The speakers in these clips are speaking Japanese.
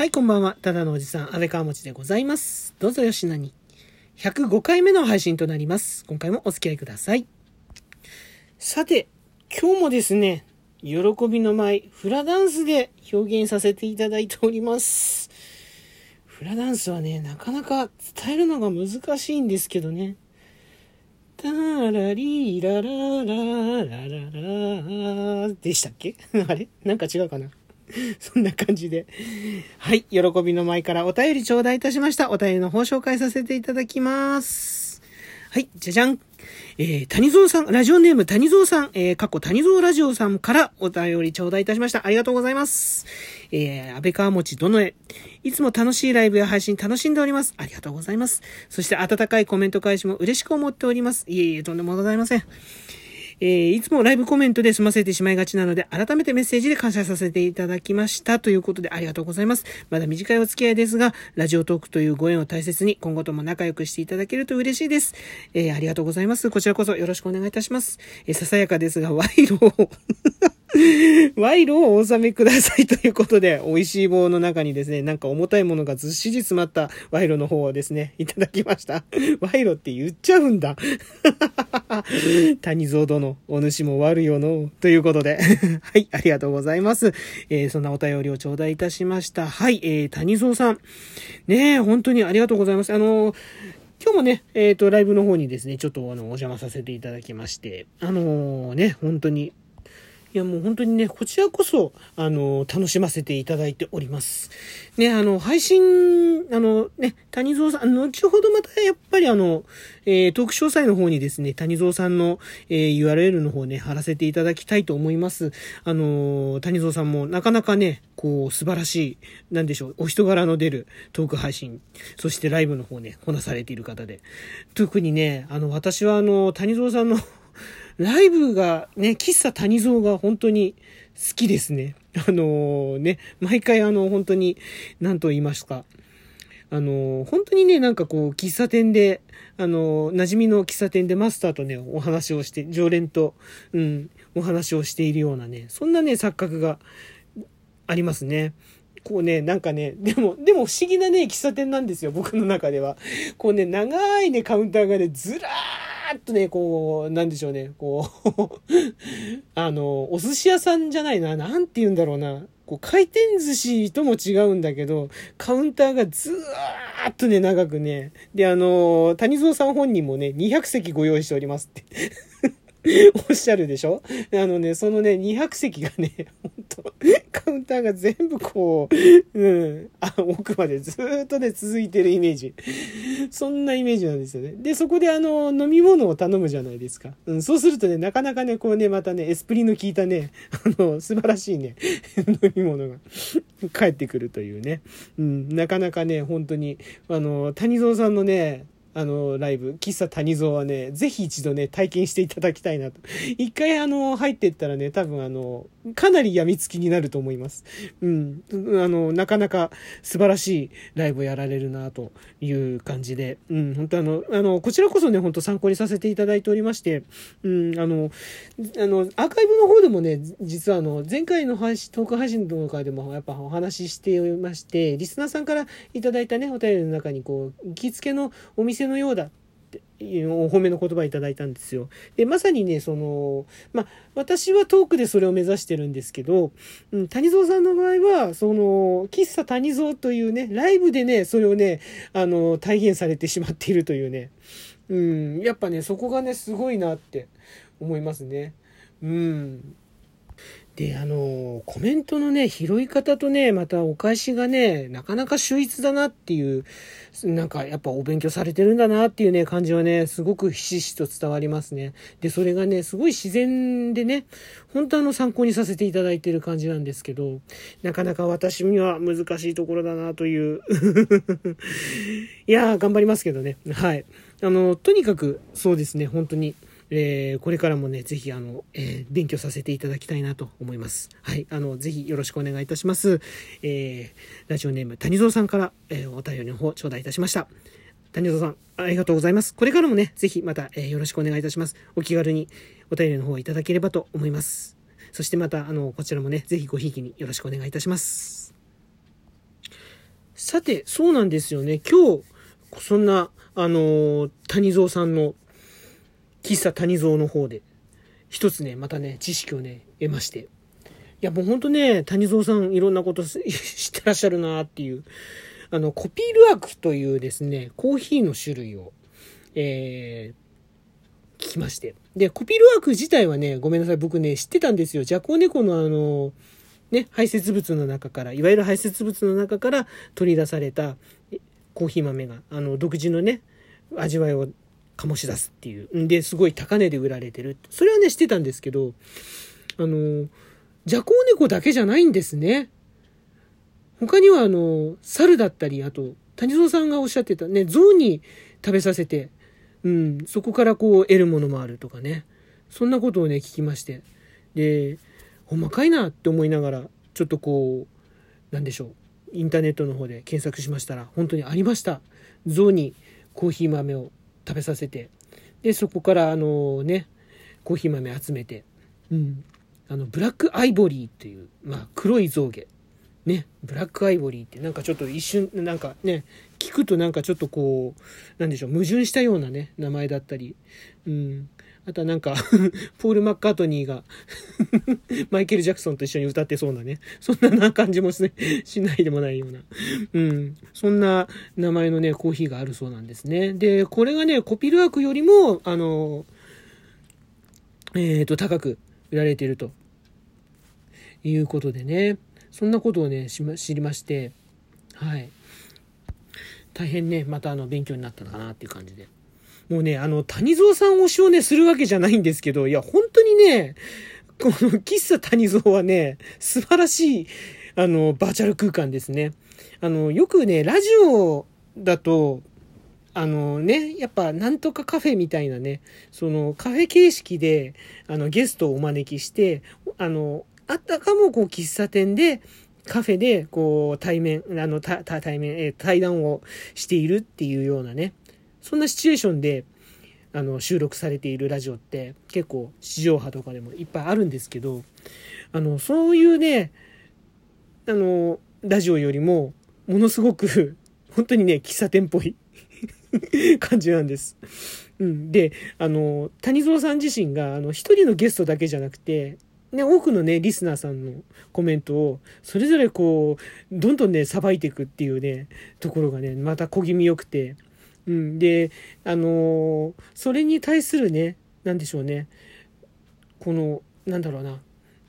はい、こんばんは。ただのおじさん、安倍川持でございます。どうぞよしなに。105回目の配信となります。今回もお付き合いください。さて、今日もですね、喜びの舞、フラダンスで表現させていただいております。フラダンスはね、なかなか伝えるのが難しいんですけどね。タラリーララララララでしたっけ？あれ？なんか違うかな？そんな感じで。はい。喜びの舞からお便り頂戴いたしました。お便りの方紹介させていただきます。はい。じゃじゃん。えー、谷蔵さん、ラジオネーム谷蔵さん、えー、過去谷蔵ラジオさんからお便り頂戴いたしました。ありがとうございます。えー、安倍川餅どの絵。いつも楽しいライブや配信楽しんでおります。ありがとうございます。そして温かいコメント返しも嬉しく思っております。いえいえ、とんでもございません。えー、いつもライブコメントで済ませてしまいがちなので、改めてメッセージで感謝させていただきました。ということで、ありがとうございます。まだ短いお付き合いですが、ラジオトークというご縁を大切に、今後とも仲良くしていただけると嬉しいです。えー、ありがとうございます。こちらこそよろしくお願いいたします。えー、ささやかですが、賄賂を賄賂をお納めくださいということで、美味しい棒の中にですね、なんか重たいものがずっしり詰まった賄賂の方をですね、いただきました。賄賂って言っちゃうんだ。谷蔵殿、お主も悪いよの。ということで。はい、ありがとうございます。えー、そんなお便りを頂戴いたしました。はい、えー、谷蔵さん。ねえ、本当にありがとうございます。あのー今日もね、えっ、ー、と、ライブの方にですね、ちょっとあの、お邪魔させていただきまして、あのー、ね、本当にいやもう本当にね、こちらこそ、あの、楽しませていただいております。ね、あの、配信、あの、ね、谷蔵さん、後ほどまたやっぱりあの、えー、トーク詳細の方にですね、谷蔵さんの、えー、URL の方ね、貼らせていただきたいと思います。あの、谷蔵さんもなかなかね、こう、素晴らしい、なんでしょう、お人柄の出るトーク配信、そしてライブの方ね、こなされている方で。特にね、あの、私はあの、谷蔵さんのライブがね、喫茶谷蔵が本当に好きですね。あのー、ね、毎回あの、本当に、何と言いますか。あのー、本当にね、なんかこう、喫茶店で、あのー、馴染みの喫茶店でマスターとね、お話をして、常連と、うん、お話をしているようなね、そんなね、錯覚がありますね。こうね、なんかね、でも、でも不思議なね、喫茶店なんですよ、僕の中では。こうね、長いね、カウンターがね、ずらーっとね、こう、なんでしょうね、こう、あの、お寿司屋さんじゃないな、なんて言うんだろうな。こう、回転寿司とも違うんだけど、カウンターがずーっとね、長くね。で、あの、谷蔵さん本人もね、200席ご用意しておりますって。おっしゃるでしょ？あのね、そのね、200席がね、本当カウンターが全部こう、うん、あ奥までずっとね、続いてるイメージ。そんなイメージなんですよね。で、そこであの、飲み物を頼むじゃないですか。うん、そうするとね、なかなかね、こうね、またね、エスプリの効いたね、あの、素晴らしいね、飲み物が返ってくるというね。うん、なかなかね、本当に、あの、谷蔵さんのね、あの、ライブ、喫茶谷蔵はね、ぜひ一度ね、体験していただきたいなと。一回あの、入ってったらね、多分あの、かなり病みつきになると思います。うん。あの、なかなか素晴らしいライブをやられるなという感じで、うん、本当あの、あの、こちらこそね、本当参考にさせていただいておりまして、うん、あの、あの、アーカイブの方でもね、実はあの、前回の配信、トーク配信の回でもやっぱお話ししておりまして、リスナーさんからいただいたね、お便りの中にこう、行きつけのお店のようだお褒めの言葉いただいたんですよ。で、まさにね、その、まあ、私はトークでそれを目指してるんですけど、うん、谷蔵さんの場合は、その、喫茶谷蔵というね、ライブでね、それをね、あの、体現されてしまっているというね、うん、やっぱね、そこがね、すごいなって思いますね。うん。で、あの、コメントのね、拾い方とね、またお返しがね、なかなか秀逸だなっていう、なんかやっぱお勉強されてるんだなっていうね、感じはね、すごくひしひしと伝わりますね。で、それがね、すごい自然でね、本当あの参考にさせていただいてる感じなんですけど、なかなか私には難しいところだなという。いやー、頑張りますけどね。はい。あの、とにかく、そうですね、本当に。えー、これからもね、ぜひ、あの、えー、勉強させていただきたいなと思います。はい。あの、ぜひよろしくお願いいたします。えー、ラジオネーム、谷蔵さんから、えー、お便りの方、頂戴いたしました。谷蔵さん、ありがとうございます。これからもね、ぜひまた、えー、よろしくお願いいたします。お気軽にお便りの方いただければと思います。そしてまた、あの、こちらもね、ぜひごひいきによろしくお願いいたします。さて、そうなんですよね。今日、そんな、あの、谷蔵さんの、喫茶谷蔵の方で、一つね、またね、知識をね、得まして。いや、もうほんとね、谷蔵さんいろんなこと知っ てらっしゃるなっていう。あの、コピールワークというですね、コーヒーの種類を、えー、聞きまして。で、コピールワーク自体はね、ごめんなさい、僕ね、知ってたんですよ。ジャコウネコのあの、ね、排泄物の中から、いわゆる排泄物の中から取り出されたコーヒー豆が、あの、独自のね、味わいを醸し出すっていう。んで、すごい高値で売られてる。それはね、知ってたんですけど、あの、ジャコウネコだけじゃないんですね。他にはあの、猿だったり、あと、谷蔵さんがおっしゃってたね、象に食べさせて、うん、そこからこう得るものもあるとかね。そんなことをね、聞きまして。で、ほんまかいなって思いながら、ちょっとこう、なんでしょう。インターネットの方で検索しましたら、本当にありました。象にコーヒー豆を食べさせて。で、そこからあのね、コーヒー豆集めて、うん。あの、ブラックアイボリーっていう、まあ、黒い象牙。ね、ブラックアイボリーってなんかちょっと一瞬、なんかね、聞くとなんかちょっとこう、なんでしょう、矛盾したようなね、名前だったり、うん。あとはなんか ポール・マッカートニーが マイケル・ジャクソンと一緒に歌ってそうなね、そんな感じもし,、ないでもないような、うん。そんな名前のね、コーヒーがあるそうなんですね。で、これがね、コピルワークよりも、あの、えっ、ー、と、高く売られているということでね。そんなことをね、知りまして、はい。大変ね、またあの、勉強になったのかなっていう感じで。もうね、あの、谷蔵さん推しをね、するわけじゃないんですけど、いや、本当にね、この喫茶谷蔵はね、素晴らしい、あの、バーチャル空間ですね。あの、よくね、ラジオだと、あのね、やっぱなんとかカフェみたいなね、そのカフェ形式で、あの、ゲストをお招きして、あの、あったかもこう喫茶店で、カフェでこう対面、あの、対面、え対談をしているっていうようなね、そんなシチュエーションで、あの、収録されているラジオって結構地上波とかでもいっぱいあるんですけど、あの、そういうね、あの、ラジオよりも、ものすごく、本当にね、喫茶店っぽい 感じなんです。うん。で、あの、谷蔵さん自身が、あの、一人のゲストだけじゃなくて、ね、多くのね、リスナーさんのコメントを、それぞれこう、どんどんね、さばいていくっていうね、ところがね、また小気味良くて、うん、で、あのー、それに対するね、なんでしょうね、この、なんだろうな、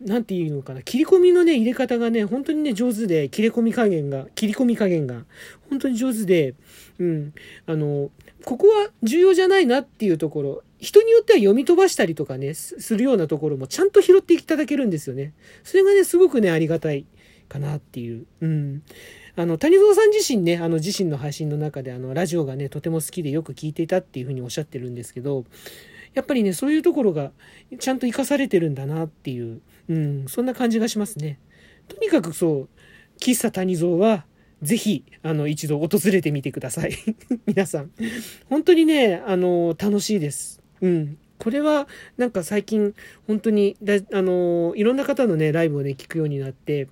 なんていうのかな、切り込みのね、入れ方がね、本当にね、上手で、切れ込み加減が、切り込み加減が、本当に上手で、うん、あの、ここは重要じゃないなっていうところ、人によっては読み飛ばしたりとかね、するようなところもちゃんと拾っていただけるんですよね。それがね、すごくね、ありがたいかなっていう。うん。あの、谷蔵さん自身ね、あの、自身の配信の中で、あの、ラジオがね、とても好きでよく聞いていたっていうふうにおっしゃってるんですけど、やっぱりね、そういうところがちゃんと活かされてるんだなっていう、うん、そんな感じがしますね。とにかくそう、喫茶谷蔵は、ぜひ、あの、一度訪れてみてください。皆さん。本当にね、あの、楽しいです。うん。これは、なんか最近、本当に、あの、いろんな方のね、ライブをね、聞くようになって、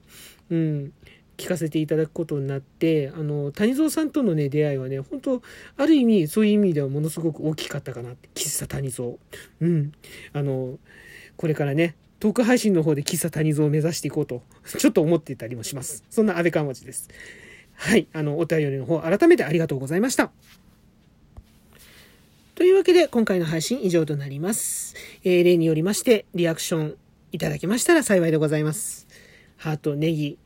うん。聞かせていただくことになって、あの、谷蔵さんとのね、出会いはね、本当ある意味、そういう意味ではものすごく大きかったかなって、喫茶谷蔵。うん。あの、これからね、トーク配信の方で喫茶谷蔵を目指していこうと、ちょっと思っていたりもします。そんな安倍川町です。はい。あの、お便りの方、改めてありがとうございました。というわけで、今回の配信以上となります。えー、例によりまして、リアクションいただけましたら幸いでございます。ハート、ネギ、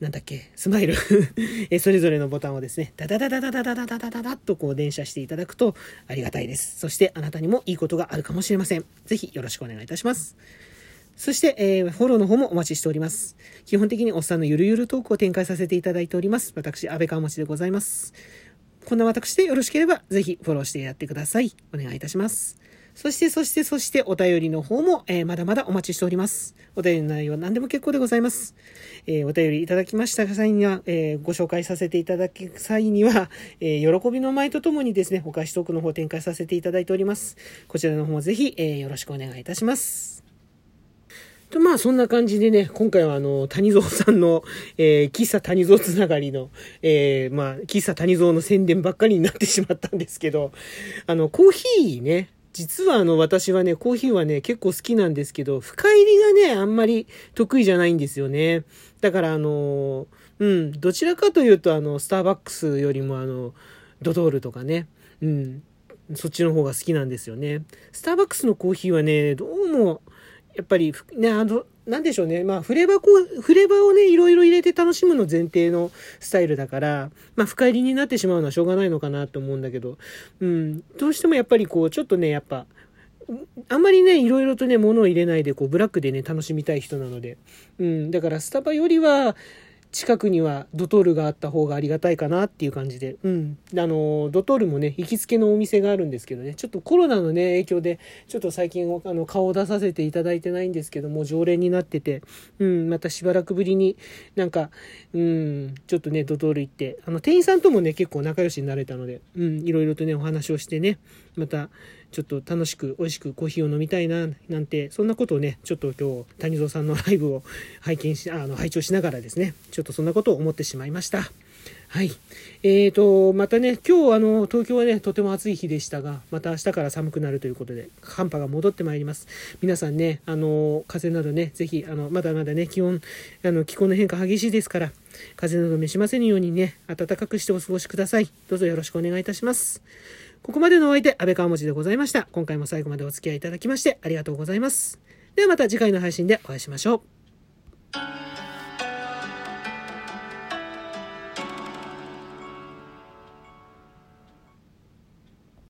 なんだっけ、スマイル えそれぞれのボタンをですね、ダダダダダダダダダダダダとこう連射していただくとありがたいです。そしてあなたにもいいことがあるかもしれません。ぜひよろしくお願いいたします。そして、えー、フォローの方もお待ちしております。基本的におっさんのゆるゆるトークを展開させていただいております。私、安倍川持でございます。こんな私でよろしければ、ぜひフォローしてやってください。お願いいたします。そして、そして、そして、お便りの方も、えー、まだまだお待ちしております。お便りの内容は何でも結構でございます。えー、お便りいただきました際には、えー、ご紹介させていただく際には、え喜びの舞とともにですね、お返しトークの方展開させていただいております。こちらの方もぜひ、えよろしくお願いいたします。と、まあ、そんな感じでね、今回はあの、谷蔵さんの、えー、喫茶谷蔵つながりの、えー、まあ、喫茶谷蔵の宣伝ばっかりになってしまったんですけど、あの、コーヒーね、実はあの、私はね、コーヒーはね、結構好きなんですけど、深入りがね、あんまり得意じゃないんですよね。だからあの、うん、どちらかというと、あの、スターバックスよりもあの、ドドールとかね、うん、そっちの方が好きなんですよね。スターバックスのコーヒーはね、どうも、やっぱり、ね、あの、なんでしょうね。まあ、フレーバーこう、フレーバーをね、いろいろ入れて楽しむの前提のスタイルだから、まあ、深入りになってしまうのはしょうがないのかなと思うんだけど、うん、どうしてもやっぱりこう、ちょっとね、やっぱ、あんまりね、いろいろとね、物を入れないで、こう、ブラックでね、楽しみたい人なので、うん、だからスタバよりは、近くにはドトールがあった方がありがたいかなっていう感じで、うん。あの、ドトールもね、行きつけのお店があるんですけどね、ちょっとコロナのね、影響で、ちょっと最近、あの、顔を出させていただいてないんですけども、常連になってて、うん、またしばらくぶりになんか、うん、ちょっとね、ドトール行って、あの、店員さんともね、結構仲良しになれたので、うん、いろいろとね、お話をしてね、また、ちょっと楽しく美味しくコーヒーを飲みたいな、なんて、そんなことをね、ちょっと今日、谷蔵さんのライブを拝見し、あの、拝聴しながらですね、ちょっとそんなことを思ってしまいました。はい。えーと、またね、今日あの、東京はね、とても暑い日でしたが、また明日から寒くなるということで、寒波が戻ってまいります。皆さんね、あの、風邪などね、ぜひ、あの、まだまだね、気温、あの、気候の変化激しいですから、風邪など召しませんようにね、暖かくしてお過ごしください。どうぞよろしくお願いいたします。ここまでのお相手、安倍川文字でございました。今回も最後までお付き合いいただきましてありがとうございます。ではまた次回の配信でお会いしましょう。